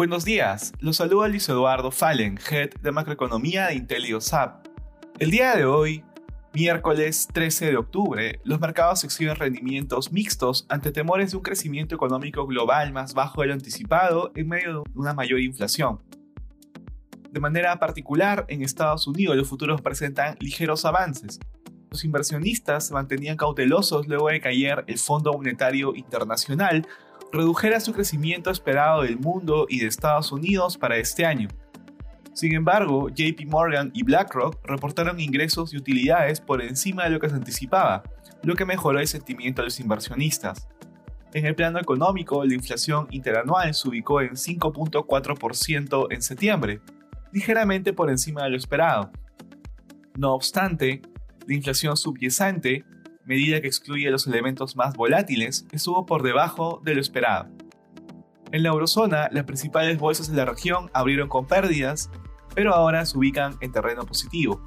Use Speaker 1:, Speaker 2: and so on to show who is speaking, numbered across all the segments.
Speaker 1: Buenos días, los saluda Luis Eduardo Fallen, Head de Macroeconomía de IntelioSAP. El día de hoy, miércoles 13 de octubre, los mercados exhiben rendimientos mixtos ante temores de un crecimiento económico global más bajo de lo anticipado en medio de una mayor inflación. De manera particular, en Estados Unidos los futuros presentan ligeros avances. Los inversionistas se mantenían cautelosos luego de que ayer el Fondo Monetario Internacional redujera su crecimiento esperado del mundo y de Estados Unidos para este año. Sin embargo, JP Morgan y BlackRock reportaron ingresos y utilidades por encima de lo que se anticipaba, lo que mejoró el sentimiento de los inversionistas. En el plano económico, la inflación interanual se ubicó en 5.4% en septiembre, ligeramente por encima de lo esperado. No obstante, la inflación subyacente, medida que excluye los elementos más volátiles, estuvo por debajo de lo esperado. En la eurozona, las principales bolsas de la región abrieron con pérdidas, pero ahora se ubican en terreno positivo.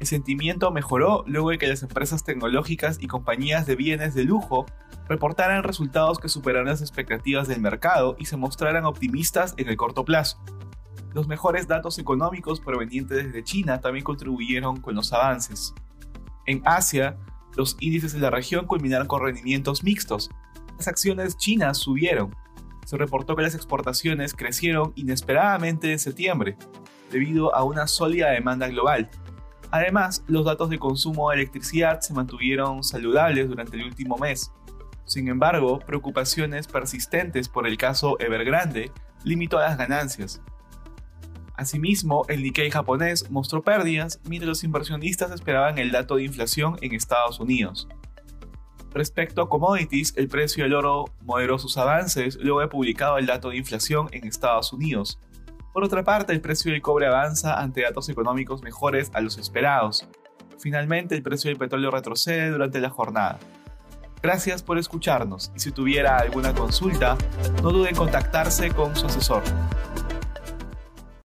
Speaker 1: El sentimiento mejoró luego de que las empresas tecnológicas y compañías de bienes de lujo reportaran resultados que superaron las expectativas del mercado y se mostraran optimistas en el corto plazo. Los mejores datos económicos provenientes desde China también contribuyeron con los avances. En Asia, los índices de la región culminaron con rendimientos mixtos. Las acciones chinas subieron. Se reportó que las exportaciones crecieron inesperadamente en septiembre, debido a una sólida demanda global. Además, los datos de consumo de electricidad se mantuvieron saludables durante el último mes. Sin embargo, preocupaciones persistentes por el caso Evergrande limitó las ganancias. Asimismo, el Nikkei japonés mostró pérdidas mientras los inversionistas esperaban el dato de inflación en Estados Unidos. Respecto a commodities, el precio del oro moderó sus avances luego de publicado el dato de inflación en Estados Unidos. Por otra parte, el precio del cobre avanza ante datos económicos mejores a los esperados. Finalmente, el precio del petróleo retrocede durante la jornada. Gracias por escucharnos y si tuviera alguna consulta, no dude en contactarse con su asesor.